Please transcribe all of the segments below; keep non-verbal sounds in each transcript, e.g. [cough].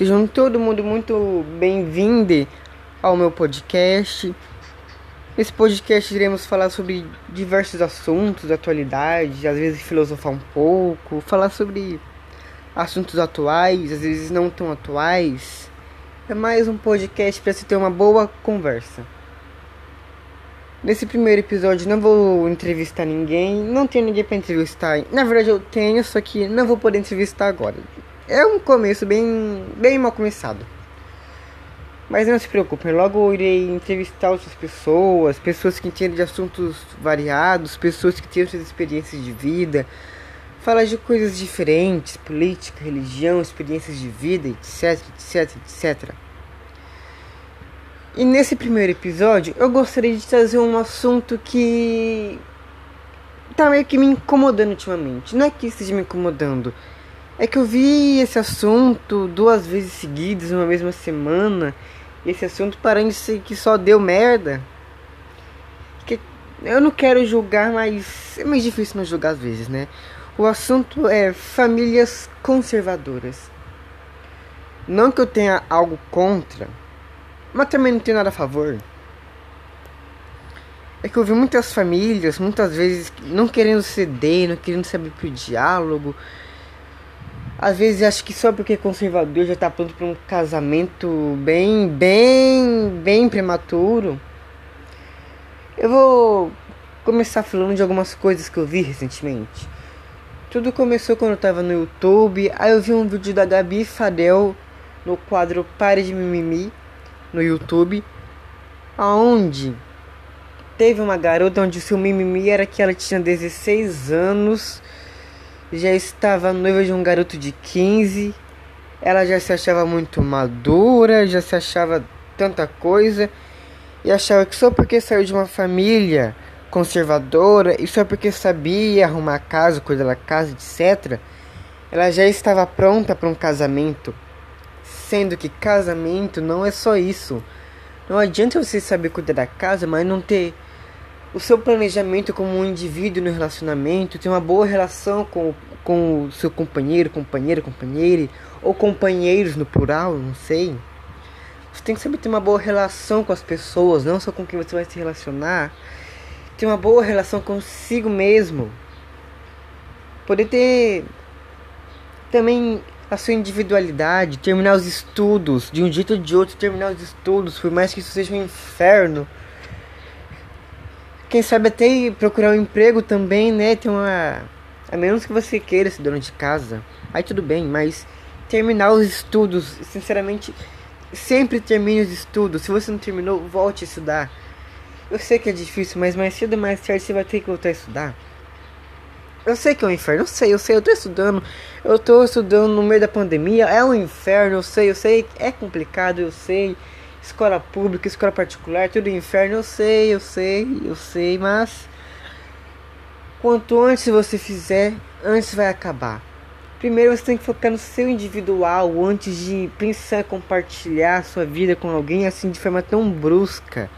Sejam todo mundo muito bem-vindo ao meu podcast. Nesse podcast iremos falar sobre diversos assuntos, atualidades, às vezes filosofar um pouco, falar sobre assuntos atuais, às vezes não tão atuais. É mais um podcast para se ter uma boa conversa. Nesse primeiro episódio não vou entrevistar ninguém, não tenho ninguém para entrevistar. Na verdade eu tenho, só que não vou poder entrevistar agora. É um começo bem, bem mal começado. Mas não se preocupem, logo irei entrevistar outras pessoas, pessoas que entendem de assuntos variados, pessoas que têm suas experiências de vida, falar de coisas diferentes, política, religião, experiências de vida, etc, etc, etc. E nesse primeiro episódio eu gostaria de trazer um assunto que tá meio que me incomodando ultimamente. Não é que esteja me incomodando, é que eu vi esse assunto duas vezes seguidas, numa mesma semana. E esse assunto parece que só deu merda. Que eu não quero julgar, mas é mais difícil não julgar às vezes, né? O assunto é famílias conservadoras. Não que eu tenha algo contra mas também não tenho nada a favor. É que eu vi muitas famílias, muitas vezes, não querendo ceder, não querendo se abrir pro diálogo. Às vezes acho que só porque é conservador já tá pronto para um casamento bem, bem, bem prematuro. Eu vou começar falando de algumas coisas que eu vi recentemente. Tudo começou quando eu tava no YouTube, aí eu vi um vídeo da Gabi Fadel no quadro Pare de Mimimi no YouTube, aonde teve uma garota onde seu mimimi era que ela tinha 16 anos, já estava noiva de um garoto de 15, ela já se achava muito madura, já se achava tanta coisa e achava que só porque saiu de uma família conservadora e só porque sabia arrumar casa, cuidar da casa, etc., ela já estava pronta para um casamento. Sendo que casamento não é só isso. Não adianta você saber cuidar da casa, mas não ter o seu planejamento como um indivíduo no relacionamento, ter uma boa relação com, com o seu companheiro, companheira, companheira, ou companheiros no plural, não sei. Você tem que saber ter uma boa relação com as pessoas, não só com quem você vai se relacionar. Ter uma boa relação consigo mesmo. Poder ter também a sua individualidade, terminar os estudos, de um jeito ou de outro terminar os estudos, por mais que isso seja um inferno. Quem sabe até procurar um emprego também, né? Tem uma. A menos que você queira ser dono de casa. Aí tudo bem, mas terminar os estudos, sinceramente, sempre termine os estudos. Se você não terminou, volte a estudar. Eu sei que é difícil, mas mais cedo ou mais tarde você vai ter que voltar a estudar. Eu sei que é um inferno, eu sei, eu sei, eu tô estudando, eu tô estudando no meio da pandemia, é um inferno, eu sei, eu sei, é complicado, eu sei. Escola pública, escola particular, tudo inferno, eu sei, eu sei, eu sei, mas quanto antes você fizer, antes vai acabar. Primeiro você tem que focar no seu individual antes de pensar compartilhar sua vida com alguém assim de forma tão brusca.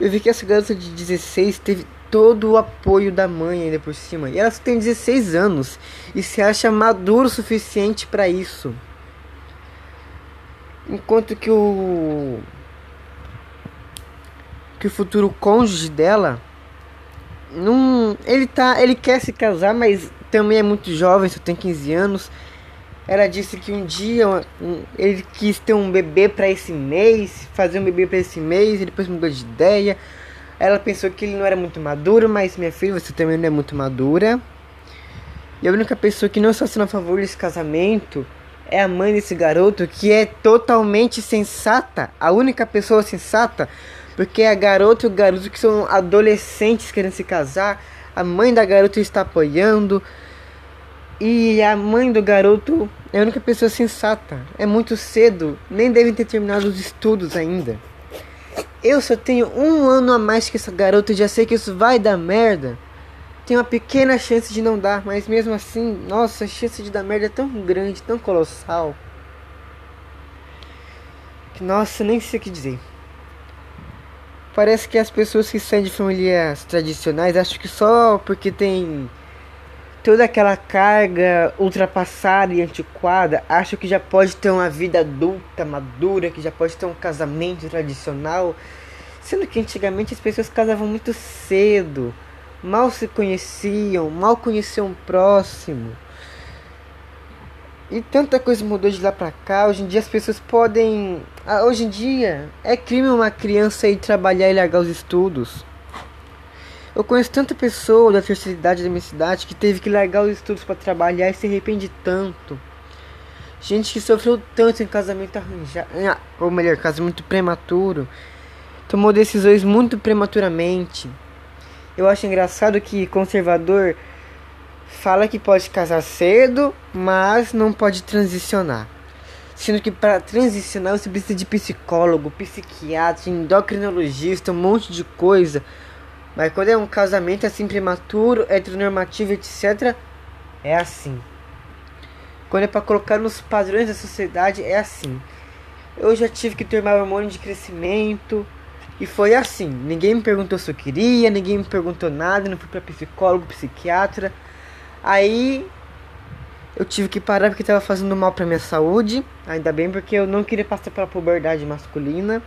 Eu vi que essa garota de 16 teve todo o apoio da mãe ainda por cima. E ela tem 16 anos e se acha maduro o suficiente para isso. Enquanto que o que o futuro cônjuge dela não, ele tá, ele quer se casar, mas também é muito jovem, só tem 15 anos. Ela disse que um dia um, ele quis ter um bebê para esse mês, fazer um bebê para esse mês, e depois mudou de ideia. Ela pensou que ele não era muito maduro, mas minha filha, você também não é muito madura. E a única pessoa que não está sendo a favor desse casamento é a mãe desse garoto, que é totalmente sensata. A única pessoa sensata, porque a garota e o garoto que são adolescentes querendo se casar, a mãe da garota está apoiando. E a mãe do garoto é a única pessoa sensata. É muito cedo, nem devem ter terminado os estudos ainda. Eu só tenho um ano a mais que essa garota e já sei que isso vai dar merda. Tem uma pequena chance de não dar, mas mesmo assim, nossa, a chance de dar merda é tão grande, tão colossal. Que nossa, nem sei o que dizer. Parece que as pessoas que saem de famílias tradicionais acham que só porque tem toda aquela carga ultrapassada e antiquada, acham que já pode ter uma vida adulta, madura, que já pode ter um casamento tradicional, sendo que antigamente as pessoas casavam muito cedo, mal se conheciam, mal conheciam o próximo. E tanta coisa mudou de lá pra cá. Hoje em dia as pessoas podem. Ah, hoje em dia é crime uma criança ir trabalhar e largar os estudos. Eu conheço tanta pessoa da terceira idade da minha cidade que teve que largar os estudos para trabalhar e se arrepende tanto. Gente que sofreu tanto em casamento arranjado, ah, ou melhor, casamento prematuro, tomou decisões muito prematuramente. Eu acho engraçado que conservador fala que pode casar cedo, mas não pode transicionar. Sendo que para transicionar você precisa de psicólogo, psiquiatra, endocrinologista, um monte de coisa. Mas quando é um casamento assim prematuro, heteronormativo, etc., é assim. Quando é para colocar nos padrões da sociedade, é assim. Eu já tive que tomar hormônio de crescimento. E foi assim. Ninguém me perguntou se eu queria, ninguém me perguntou nada, não fui para psicólogo, psiquiatra. Aí eu tive que parar porque estava fazendo mal para minha saúde. Ainda bem porque eu não queria passar pela puberdade masculina.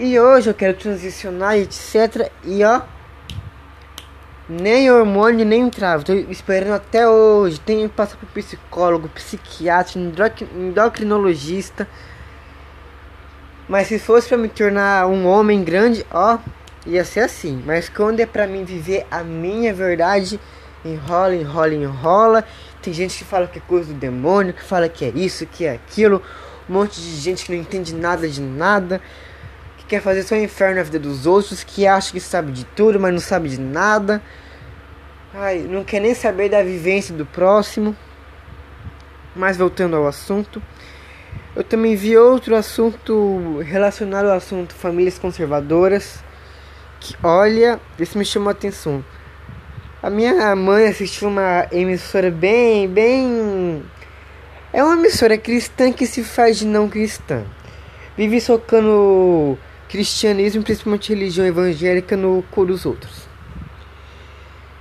E hoje eu quero transicionar, etc. E ó, nem hormônio nem entrava. Tô esperando até hoje. Tenho que passar por psicólogo, psiquiatra, endocrinologista. Mas se fosse para me tornar um homem grande, ó, ia ser assim. Mas quando é para mim viver a minha verdade, enrola, enrola, enrola. Tem gente que fala que é coisa do demônio, que fala que é isso, que é aquilo. Um monte de gente que não entende nada de nada. Que quer fazer só inferno na vida dos outros. Que acha que sabe de tudo, mas não sabe de nada. Ai, não quer nem saber da vivência do próximo. Mas voltando ao assunto. Eu também vi outro assunto relacionado ao assunto famílias conservadoras. Que olha, isso me chamou a atenção. A minha mãe assistiu uma emissora bem, bem. É uma emissora cristã que se faz de não cristã. Vive socando cristianismo, principalmente religião evangélica, no cu dos outros.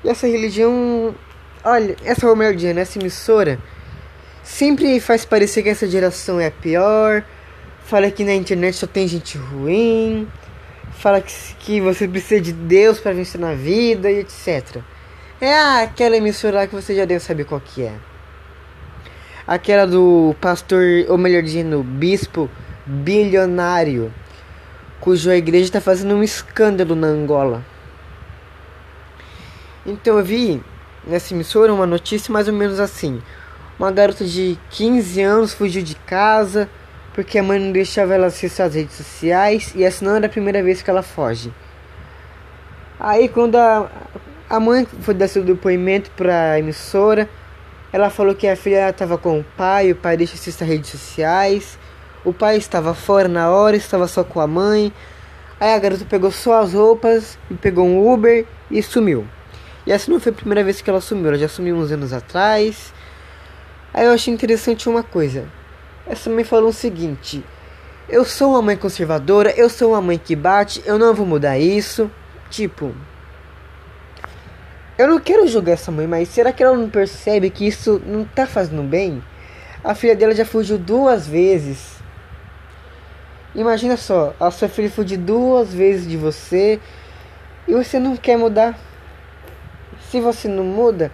E essa religião. Olha, essa romerdiana, essa emissora, sempre faz parecer que essa geração é a pior. Fala que na internet só tem gente ruim. Fala que, que você precisa de Deus para vencer na vida e etc. É aquela emissora lá que você já deve saber qual que é. Aquela do pastor, ou melhor dizendo, bispo bilionário, cuja igreja está fazendo um escândalo na Angola. Então eu vi nessa emissora uma notícia mais ou menos assim. Uma garota de 15 anos fugiu de casa porque a mãe não deixava ela acessar as redes sociais e essa não era a primeira vez que ela foge. Aí quando a, a mãe foi dar seu depoimento para a emissora. Ela falou que a filha estava com o pai, o pai deixa acessar redes sociais. O pai estava fora na hora, estava só com a mãe. Aí a garota pegou só as roupas e pegou um Uber e sumiu. E essa não foi a primeira vez que ela sumiu, ela já sumiu uns anos atrás. Aí eu achei interessante uma coisa. Essa mãe falou o seguinte: Eu sou uma mãe conservadora, eu sou uma mãe que bate, eu não vou mudar isso. Tipo, eu não quero julgar essa mãe, mas será que ela não percebe que isso não tá fazendo bem? A filha dela já fugiu duas vezes. Imagina só, a sua filha fugiu duas vezes de você e você não quer mudar. Se você não muda,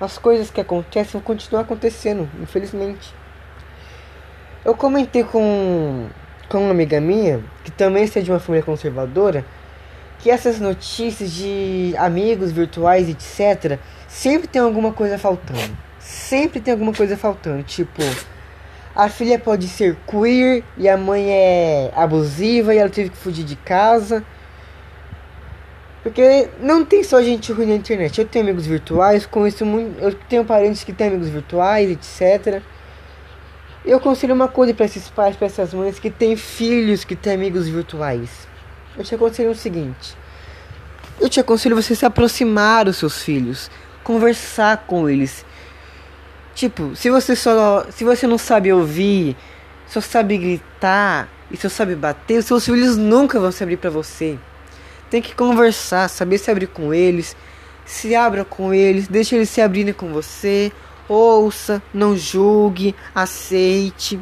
as coisas que acontecem vão continuar acontecendo, infelizmente. Eu comentei com, com uma amiga minha, que também é de uma família conservadora, que essas notícias de amigos virtuais, etc., sempre tem alguma coisa faltando. Sempre tem alguma coisa faltando. Tipo, a filha pode ser queer e a mãe é abusiva e ela teve que fugir de casa. Porque não tem só gente ruim na internet. Eu tenho amigos virtuais, conheço muito. Eu tenho parentes que têm amigos virtuais, etc. Eu aconselho uma coisa para esses pais, para essas mães que têm filhos que têm amigos virtuais eu te aconselho o seguinte: eu te aconselho você se aproximar dos seus filhos, conversar com eles. Tipo, se você só, se você não sabe ouvir, só sabe gritar e só sabe bater, os seus filhos nunca vão se abrir para você. Tem que conversar, saber se abrir com eles, Se abra com eles, deixe eles se abrirem com você. Ouça, não julgue, aceite.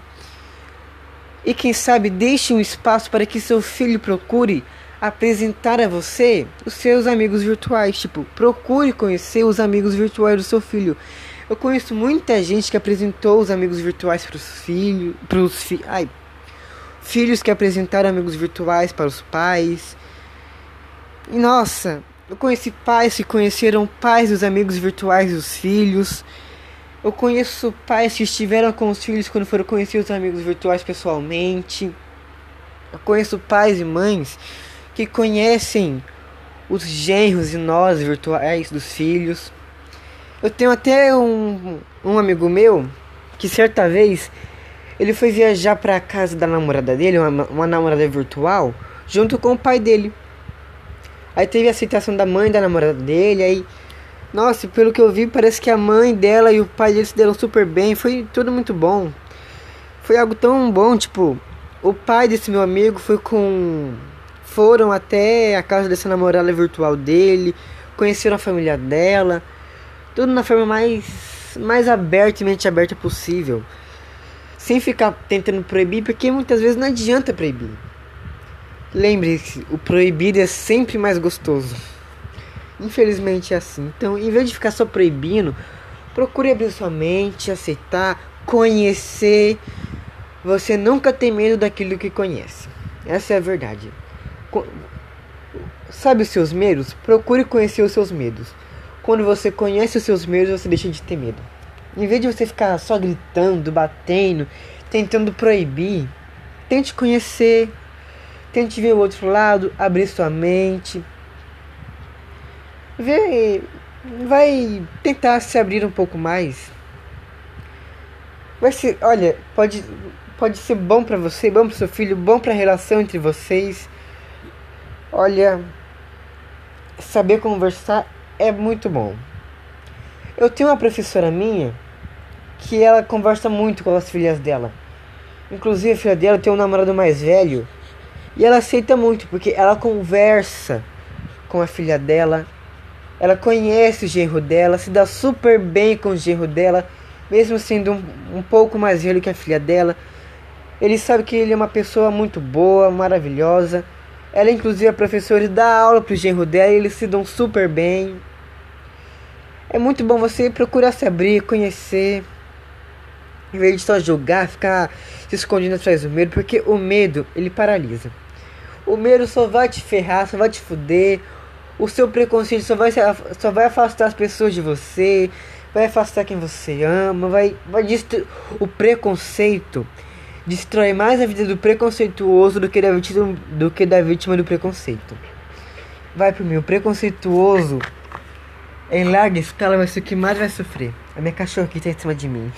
E quem sabe deixe um espaço para que seu filho procure apresentar a você os seus amigos virtuais. Tipo, procure conhecer os amigos virtuais do seu filho. Eu conheço muita gente que apresentou os amigos virtuais para os filhos, para os fi ai, filhos que apresentaram amigos virtuais para os pais. E nossa, eu conheci pais que conheceram pais dos amigos virtuais dos filhos. Eu conheço pais que estiveram com os filhos quando foram conhecer os amigos virtuais pessoalmente. Eu conheço pais e mães que conhecem os genros e nós virtuais dos filhos. Eu tenho até um, um amigo meu que certa vez ele foi viajar para a casa da namorada dele, uma, uma namorada virtual, junto com o pai dele. Aí teve a aceitação da mãe da namorada dele, aí nossa, pelo que eu vi, parece que a mãe dela e o pai dele se deram super bem, foi tudo muito bom. Foi algo tão bom, tipo, o pai desse meu amigo foi com foram até a casa dessa namorada virtual dele, conheceram a família dela, tudo na forma mais, mais aberta e mente aberta possível. Sem ficar tentando proibir, porque muitas vezes não adianta proibir. Lembre-se, o proibido é sempre mais gostoso. Infelizmente é assim. Então, em vez de ficar só proibindo, procure abrir sua mente, aceitar, conhecer. Você nunca tem medo daquilo que conhece. Essa é a verdade. Sabe os seus medos? Procure conhecer os seus medos. Quando você conhece os seus medos, você deixa de ter medo. Em vez de você ficar só gritando, batendo, tentando proibir, tente conhecer, tente ver o outro lado, abrir sua mente. Vê, vai tentar se abrir um pouco mais. Vai ser, olha, pode pode ser bom para você, bom para seu filho, bom para a relação entre vocês. Olha, saber conversar é muito bom. Eu tenho uma professora minha que ela conversa muito com as filhas dela. Inclusive a filha dela tem um namorado mais velho e ela aceita muito porque ela conversa com a filha dela. Ela conhece o genro dela, se dá super bem com o genro dela, mesmo sendo um, um pouco mais velho que a filha dela. Ele sabe que ele é uma pessoa muito boa, maravilhosa. Ela, inclusive, é professora e dá aula pro genro dela e eles se dão super bem. É muito bom você procurar se abrir, conhecer. Em vez de só julgar, ficar se escondendo atrás do medo, porque o medo, ele paralisa. O medo só vai te ferrar, só vai te fuder. O seu preconceito só vai, só vai afastar as pessoas de você, vai afastar quem você ama, vai, vai destruir. O preconceito destrói mais a vida do preconceituoso do que da vítima do, que da vítima do preconceito. Vai pro meu preconceituoso em larga escala vai ser o que mais vai sofrer. A minha cachorra aqui tá em cima de mim.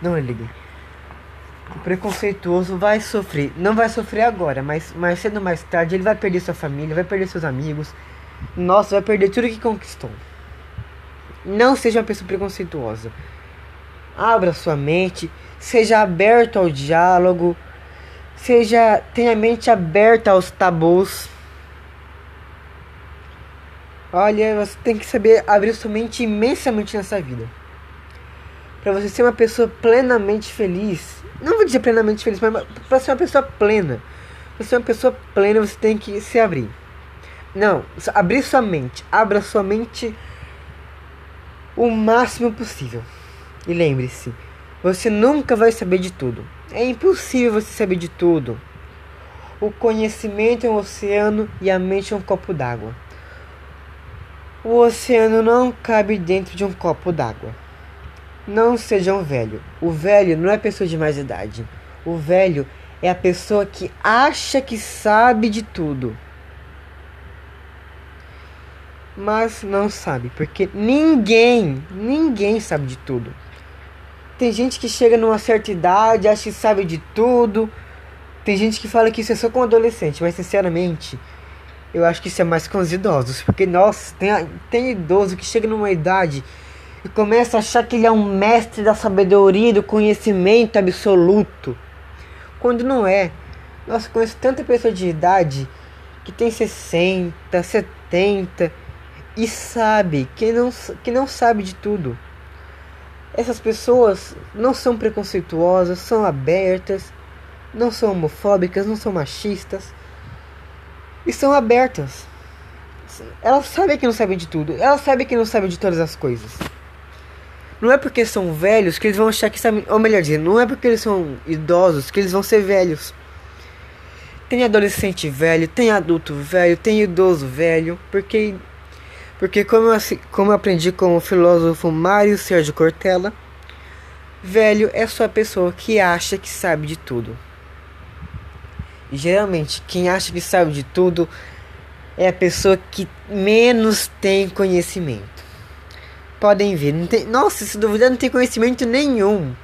Não ligue. O preconceituoso vai sofrer. Não vai sofrer agora, mas mais cedo ou mais tarde ele vai perder sua família, vai perder seus amigos. Nossa, vai perder tudo que conquistou. Não seja uma pessoa preconceituosa. Abra sua mente, seja aberto ao diálogo, seja tenha a mente aberta aos tabus. Olha, você tem que saber abrir sua mente imensamente nessa vida. Para você ser uma pessoa plenamente feliz. Não vou dizer plenamente feliz, mas para ser uma pessoa plena. Para ser uma pessoa plena, você tem que se abrir. Não, abrir sua mente. Abra sua mente o máximo possível. E lembre-se, você nunca vai saber de tudo. É impossível você saber de tudo. O conhecimento é um oceano e a mente é um copo d'água. O oceano não cabe dentro de um copo d'água. Não seja um velho. O velho não é pessoa de mais idade. O velho é a pessoa que acha que sabe de tudo. Mas não sabe, porque ninguém, ninguém sabe de tudo. Tem gente que chega numa certa idade, acha que sabe de tudo. Tem gente que fala que isso é só com adolescente, mas sinceramente, eu acho que isso é mais com os idosos. Porque, nossa, tem, tem idoso que chega numa idade e começa a achar que ele é um mestre da sabedoria, do conhecimento absoluto. Quando não é. Nossa, conheço tanta pessoa de idade que tem 60, 70 e sabe que não, que não sabe de tudo. Essas pessoas não são preconceituosas, são abertas, não são homofóbicas, não são machistas e são abertas. Elas sabem que não sabem de tudo, elas sabem que não sabem de todas as coisas. Não é porque são velhos que eles vão achar que sabem, ou melhor dizendo, não é porque eles são idosos que eles vão ser velhos. Tem adolescente velho, tem adulto velho, tem idoso velho, porque porque como eu, como eu aprendi com o filósofo Mário Sérgio Cortella, velho é só a pessoa que acha que sabe de tudo. E geralmente quem acha que sabe de tudo é a pessoa que menos tem conhecimento. Podem ver, não tem, nossa, se duvidar não tem conhecimento nenhum.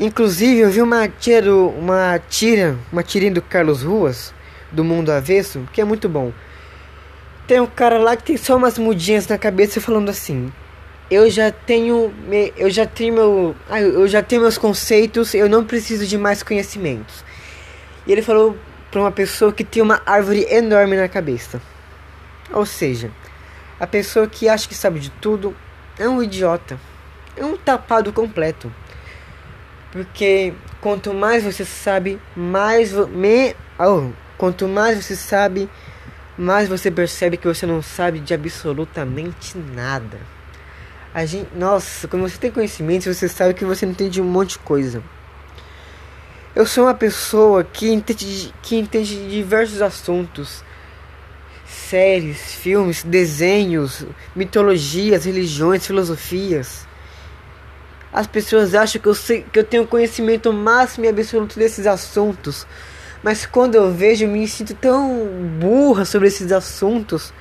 Inclusive, eu vi uma tira, uma tira, uma tirinha do Carlos Ruas, do Mundo Avesso, que é muito bom. Tem um cara lá que tem só umas mudinhas na cabeça falando assim: "Eu já tenho, eu já tenho meu, ah, eu já tenho meus conceitos, eu não preciso de mais conhecimentos". E ele falou para uma pessoa que tem uma árvore enorme na cabeça. Ou seja, a pessoa que acha que sabe de tudo é um idiota, é um tapado completo. Porque quanto mais você sabe, mais me, oh, quanto mais você sabe, mais você percebe que você não sabe de absolutamente nada. A gente, nossa, quando você tem conhecimento, você sabe que você entende um monte de coisa. Eu sou uma pessoa que entende, que entende diversos assuntos, séries, filmes, desenhos, mitologias, religiões, filosofias. As pessoas acham que eu, sei, que eu tenho conhecimento máximo e absoluto desses assuntos. Mas quando eu vejo, eu me sinto tão burra sobre esses assuntos.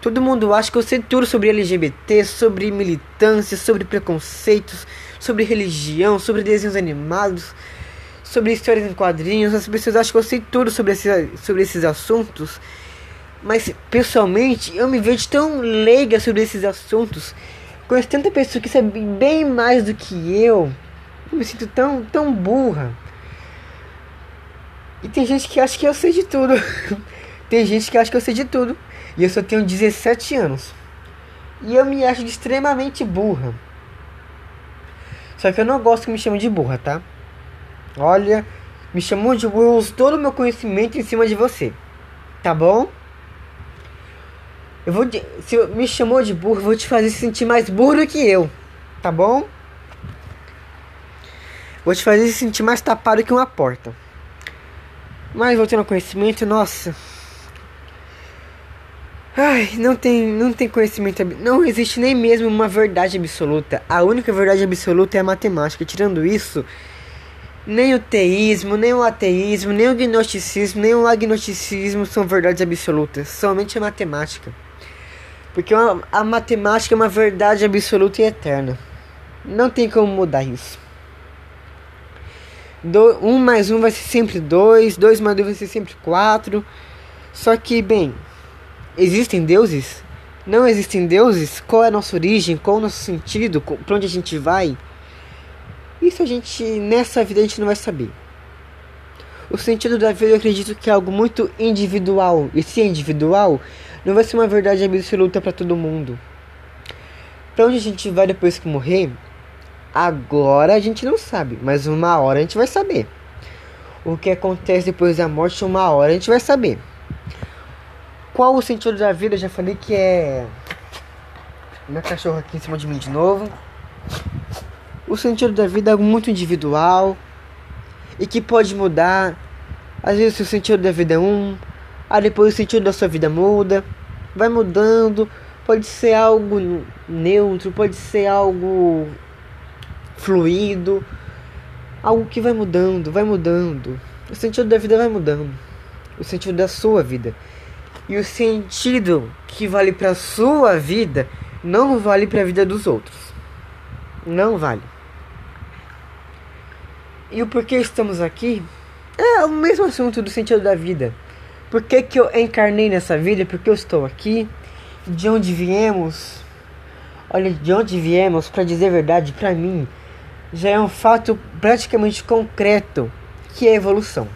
Todo mundo acha que eu sei tudo sobre LGBT, sobre militância, sobre preconceitos, sobre religião, sobre desenhos animados, sobre histórias em quadrinhos. As pessoas acham que eu sei tudo sobre, esse, sobre esses assuntos. Mas pessoalmente eu me vejo tão leiga sobre esses assuntos Conheço tanta pessoa que sabe bem mais do que eu. Eu me sinto tão, tão burra. E tem gente que acha que eu sei de tudo. [laughs] tem gente que acha que eu sei de tudo. E eu só tenho 17 anos. E eu me acho extremamente burra. Só que eu não gosto que me chamem de burra, tá? Olha, me chamou de uso todo o meu conhecimento em cima de você. Tá bom? Eu vou. Se me chamou de burro, vou te fazer se sentir mais burro que eu. Tá bom? Vou te fazer se sentir mais tapado que uma porta. Mas voltando ao conhecimento, nossa. Ai, não tem, não tem conhecimento. Não existe nem mesmo uma verdade absoluta. A única verdade absoluta é a matemática. Tirando isso, nem o teísmo, nem o ateísmo, nem o gnosticismo, nem o agnosticismo são verdades absolutas. Somente a matemática. Porque a matemática é uma verdade absoluta e eterna. Não tem como mudar isso. 1 um mais 1 um vai ser sempre 2, 2 mais 2 vai ser sempre 4. Só que, bem, existem deuses? Não existem deuses? Qual é a nossa origem? Qual é o nosso sentido? Para onde a gente vai? Isso a gente, nessa vida, a gente não vai saber. O sentido da vida eu acredito que é algo muito individual. E se é individual, não vai ser uma verdade absoluta para todo mundo. Para onde a gente vai depois que morrer? Agora a gente não sabe, mas uma hora a gente vai saber. O que acontece depois da morte, uma hora a gente vai saber. Qual o sentido da vida? Eu já falei que é. Minha cachorra aqui em cima de mim de novo. O sentido da vida é algo muito individual e que pode mudar. Às vezes o sentido da vida é um, Aí depois o sentido da sua vida muda, vai mudando. Pode ser algo neutro, pode ser algo fluido, algo que vai mudando, vai mudando. O sentido da vida vai mudando, o sentido da sua vida. E o sentido que vale para sua vida não vale para a vida dos outros. Não vale. E o porquê estamos aqui é o mesmo assunto do sentido da vida. Por que, que eu encarnei nessa vida? Porque eu estou aqui? De onde viemos? Olha, de onde viemos, para dizer a verdade, para mim, já é um fato praticamente concreto que é a evolução.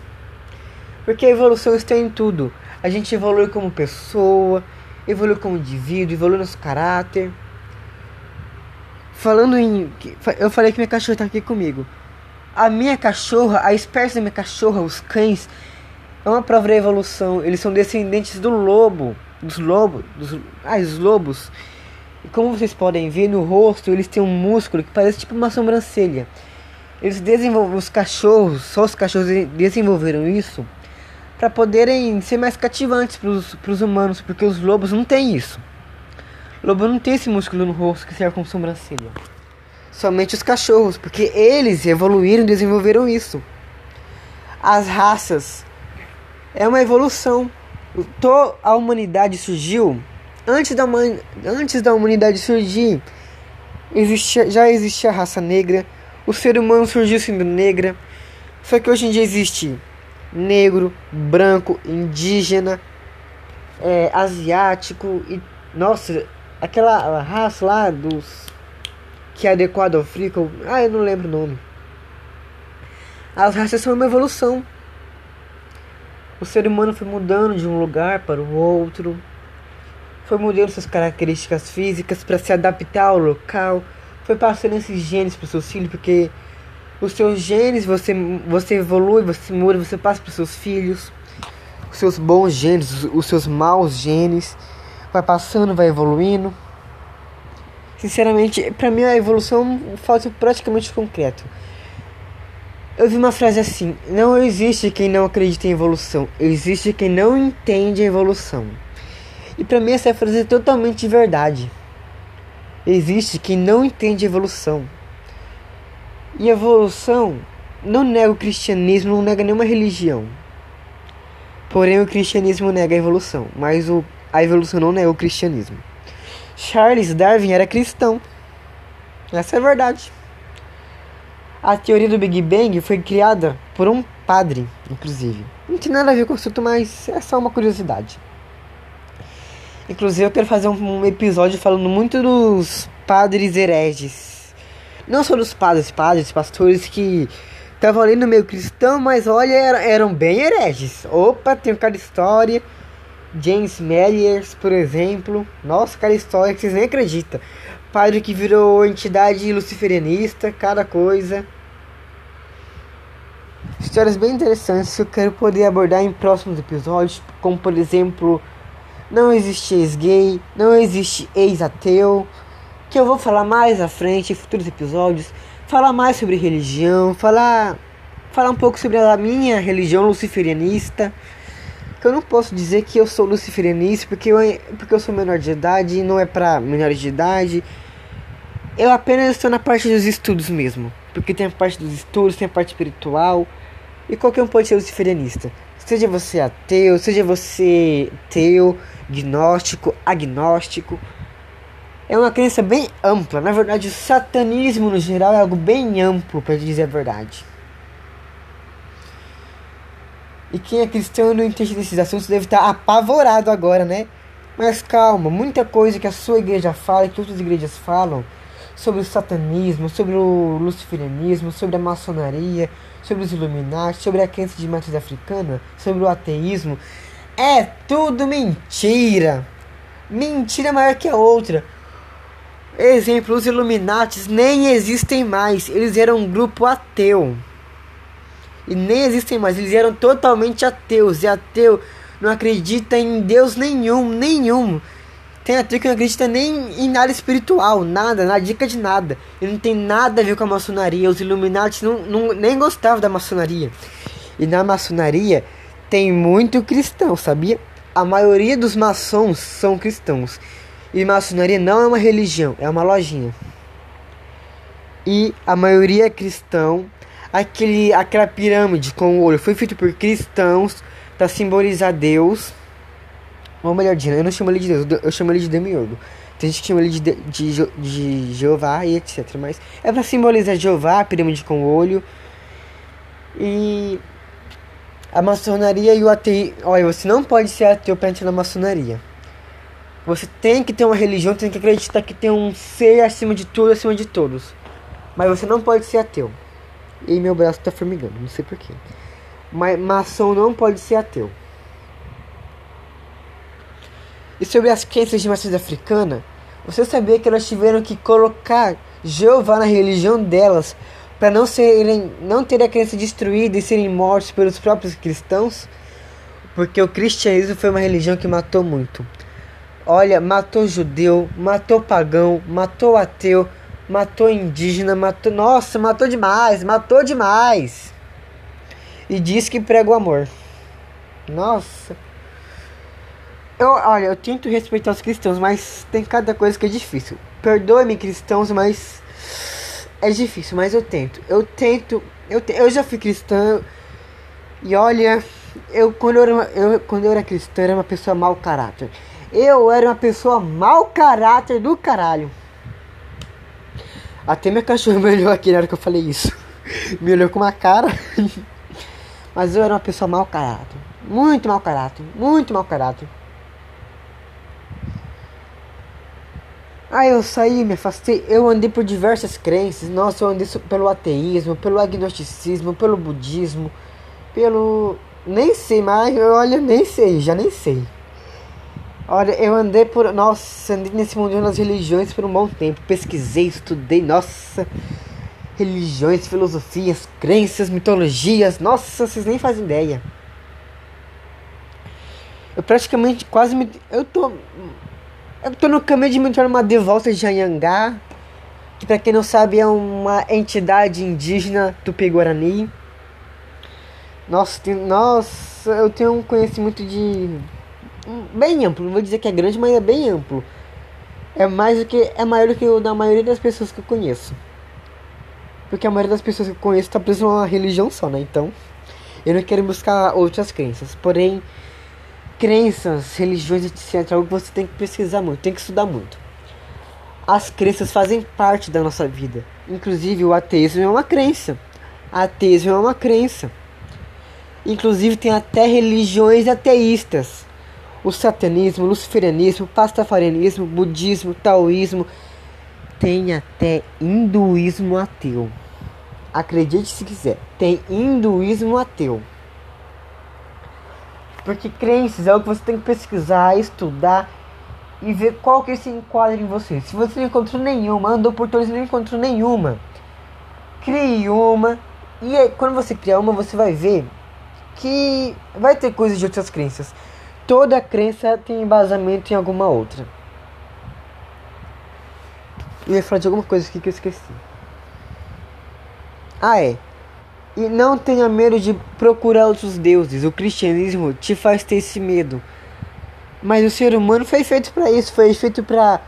Porque a evolução está em tudo. A gente evolui como pessoa, evolui como indivíduo, evolui nosso caráter. Falando em. Eu falei que minha cachorra tá aqui comigo. A minha cachorra, a espécie da minha cachorra, os cães, é uma prova da evolução. Eles são descendentes do lobo. Dos lobos. Dos, ah, os lobos. E como vocês podem ver no rosto, eles têm um músculo que parece tipo uma sobrancelha. Eles desenvolveram os cachorros, só os cachorros desenvolveram isso para poderem ser mais cativantes para os humanos, porque os lobos não têm isso. O lobo não tem esse músculo no rosto que serve como sobrancelha. Somente os cachorros, porque eles evoluíram e desenvolveram isso. As raças é uma evolução. A humanidade surgiu antes da, antes da humanidade surgir. Existia, já existia a raça negra. O ser humano surgiu sendo negra. Só que hoje em dia existe negro, branco, indígena, é, asiático e nossa, aquela raça lá dos que é adequado ao frio, ah, eu não lembro o nome. As raças são uma evolução. O ser humano foi mudando de um lugar para o outro, foi mudando suas características físicas para se adaptar ao local, foi passando esses genes para os seus filhos, porque os seus genes, você, você evolui, você muda, você passa para os seus filhos. Os seus bons genes, os seus maus genes. Vai passando, vai evoluindo. Sinceramente, para mim a evolução falta praticamente concreto. Eu vi uma frase assim: Não existe quem não acredita em evolução, existe quem não entende a evolução. E para mim essa frase é totalmente verdade. Existe quem não entende a evolução. E evolução não nega o cristianismo, não nega nenhuma religião. Porém, o cristianismo nega a evolução, mas o, a evolução não nega o cristianismo. Charles Darwin era cristão. Essa é a verdade. A teoria do Big Bang foi criada por um padre, inclusive. Não tem nada a ver com o assunto, mas é só uma curiosidade. Inclusive, eu quero fazer um episódio falando muito dos padres hereges não só dos padres, padres, pastores que estavam ali no meio cristão, mas olha, eram bem hereges. Opa, tem cada história. James Meliers, por exemplo. Nossa, cada história que vocês nem acreditam. Padre que virou entidade luciferianista, cada coisa. Histórias bem interessantes que eu quero poder abordar em próximos episódios, como por exemplo, não existe ex-gay, não existe ex-ateu, que eu vou falar mais à frente em futuros episódios, falar mais sobre religião, falar falar um pouco sobre a minha religião luciferianista. Que eu não posso dizer que eu sou luciferianista porque eu, porque eu sou menor de idade não é para menores de idade. Eu apenas estou na parte dos estudos mesmo. Porque tem a parte dos estudos, tem a parte espiritual. E qualquer um pode ser luciferianista. Seja você ateu, seja você teu, gnóstico, agnóstico é uma crença bem ampla. Na verdade, o satanismo no geral é algo bem amplo, para dizer a verdade. E quem é cristão e não entende desses assuntos deve estar apavorado agora, né? Mas calma, muita coisa que a sua igreja fala, que outras igrejas falam, sobre o satanismo, sobre o luciferianismo, sobre a maçonaria, sobre os Illuminati, sobre a crença de matriz africana, sobre o ateísmo, é tudo mentira. Mentira maior que a outra. Exemplo, os Illuminates nem existem mais. Eles eram um grupo ateu. E nem existem mais. Eles eram totalmente ateus. E ateu não acredita em Deus nenhum, nenhum. Tem ateu que não acredita nem em nada espiritual, nada, na dica de nada. E não tem nada a ver com a maçonaria. Os Illuminati não, não, nem gostavam da maçonaria. E na maçonaria tem muito cristão, sabia? A maioria dos maçons são cristãos. E maçonaria não é uma religião, é uma lojinha. E a maioria é cristão. Aquele, aquela pirâmide com o olho foi feito por cristãos para simbolizar Deus. Ou melhor dizendo, eu não chamo ele de Deus, eu chamo ele de Demiurgo. Tem gente que chama ele de, de, de, de Jeová e etc. Mas é para simbolizar Jeová, a pirâmide com o olho. E a maçonaria e o ateu. Olha, você não pode ser ateu para entrar na maçonaria. Você tem que ter uma religião, tem que acreditar que tem um ser acima de tudo, acima de todos. Mas você não pode ser ateu. E meu braço tá formigando, não sei porquê. Mas maçom não pode ser ateu. E sobre as crenças de matriz africana, você sabia que elas tiveram que colocar Jeová na religião delas para não serem, não terem a crença destruída e serem mortos pelos próprios cristãos? Porque o cristianismo foi uma religião que matou muito. Olha, matou judeu, matou pagão, matou ateu, matou indígena, matou. Nossa, matou demais, matou demais. E diz que prega o amor. Nossa. Eu, olha, eu tento respeitar os cristãos, mas tem cada coisa que é difícil. Perdoe-me, cristãos, mas é difícil, mas eu tento. Eu tento. Eu, te, eu já fui cristão. E olha, eu quando eu, era, eu quando eu era cristão, eu era uma pessoa mau caráter. Eu era uma pessoa mau caráter do caralho. Até minha cachorra me olhou aqui na hora que eu falei isso. [laughs] me olhou com uma cara. [laughs] Mas eu era uma pessoa mau caráter. Muito mau caráter. Muito mau caráter. Aí eu saí, me afastei. Eu andei por diversas crenças. Nossa, eu andei pelo ateísmo, pelo agnosticismo, pelo budismo, pelo. Nem sei mais. Olha, nem sei, já nem sei. Olha, eu andei por. Nossa, andei nesse mundo das religiões por um bom tempo. Pesquisei, estudei. Nossa. Religiões, filosofias, crenças, mitologias. Nossa, vocês nem fazem ideia. Eu praticamente quase me. Eu tô eu tô no caminho de me tornar uma devota de Anhangá, que para quem não sabe é uma entidade indígena tupi-guarani. Nossa, tem, nossa, eu tenho um conhecimento de bem amplo, não vou dizer que é grande, mas é bem amplo. É mais do que é maior do que o da maioria das pessoas que eu conheço. Porque a maioria das pessoas que eu conheço está presa uma religião só, né? Então, eu não quero buscar outras crenças. Porém, crenças, religiões, etc. É algo que você tem que pesquisar muito, tem que estudar muito. As crenças fazem parte da nossa vida. Inclusive o ateísmo é uma crença. Ateísmo é uma crença. Inclusive tem até religiões ateístas. O satanismo, o luciferianismo, pastafarianismo, budismo, taoísmo, tem até hinduísmo ateu. Acredite se quiser, tem hinduísmo ateu. Porque crenças é o que você tem que pesquisar, estudar e ver qual que se enquadra em você. Se você não encontrou nenhuma, andou por todos e não encontrou nenhuma, crie uma. E aí, quando você criar uma, você vai ver que vai ter coisas de outras crenças. Toda crença tem embasamento em alguma outra. Eu ia falar de alguma coisa aqui que eu esqueci. Ah, é. E não tenha medo de procurar outros deuses. O cristianismo te faz ter esse medo. Mas o ser humano foi feito para isso, foi feito para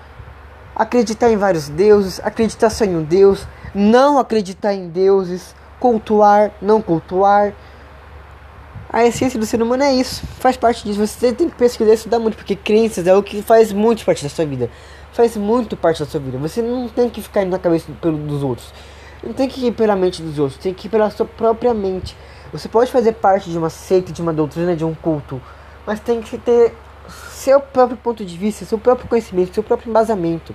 acreditar em vários deuses, acreditar só em um deus, não acreditar em deuses, cultuar, não cultuar. A essência do ser humano é isso, faz parte disso. Você tem que pesquisar e estudar muito, porque crenças é o que faz muito parte da sua vida. Faz muito parte da sua vida. Você não tem que ficar indo na cabeça dos outros. Não tem que ir pela mente dos outros, tem que ir pela sua própria mente. Você pode fazer parte de uma seita, de uma doutrina, de um culto, mas tem que ter seu próprio ponto de vista, seu próprio conhecimento, seu próprio embasamento.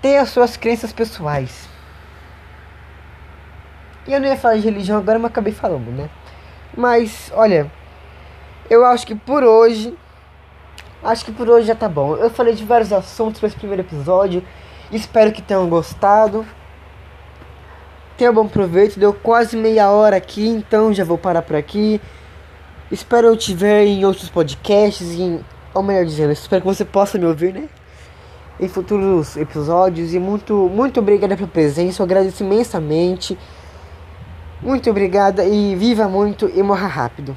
Ter as suas crenças pessoais. E eu não ia falar de religião agora, mas acabei falando, né? Mas, olha, eu acho que por hoje. Acho que por hoje já tá bom. Eu falei de vários assuntos para esse primeiro episódio. Espero que tenham gostado. Tenha bom proveito, deu quase meia hora aqui, então já vou parar por aqui. Espero eu te ver em outros podcasts, em, ou melhor dizendo, espero que você possa me ouvir, né? Em futuros episódios. E muito, muito obrigada pela presença, eu agradeço imensamente. Muito obrigada e viva muito e morra rápido.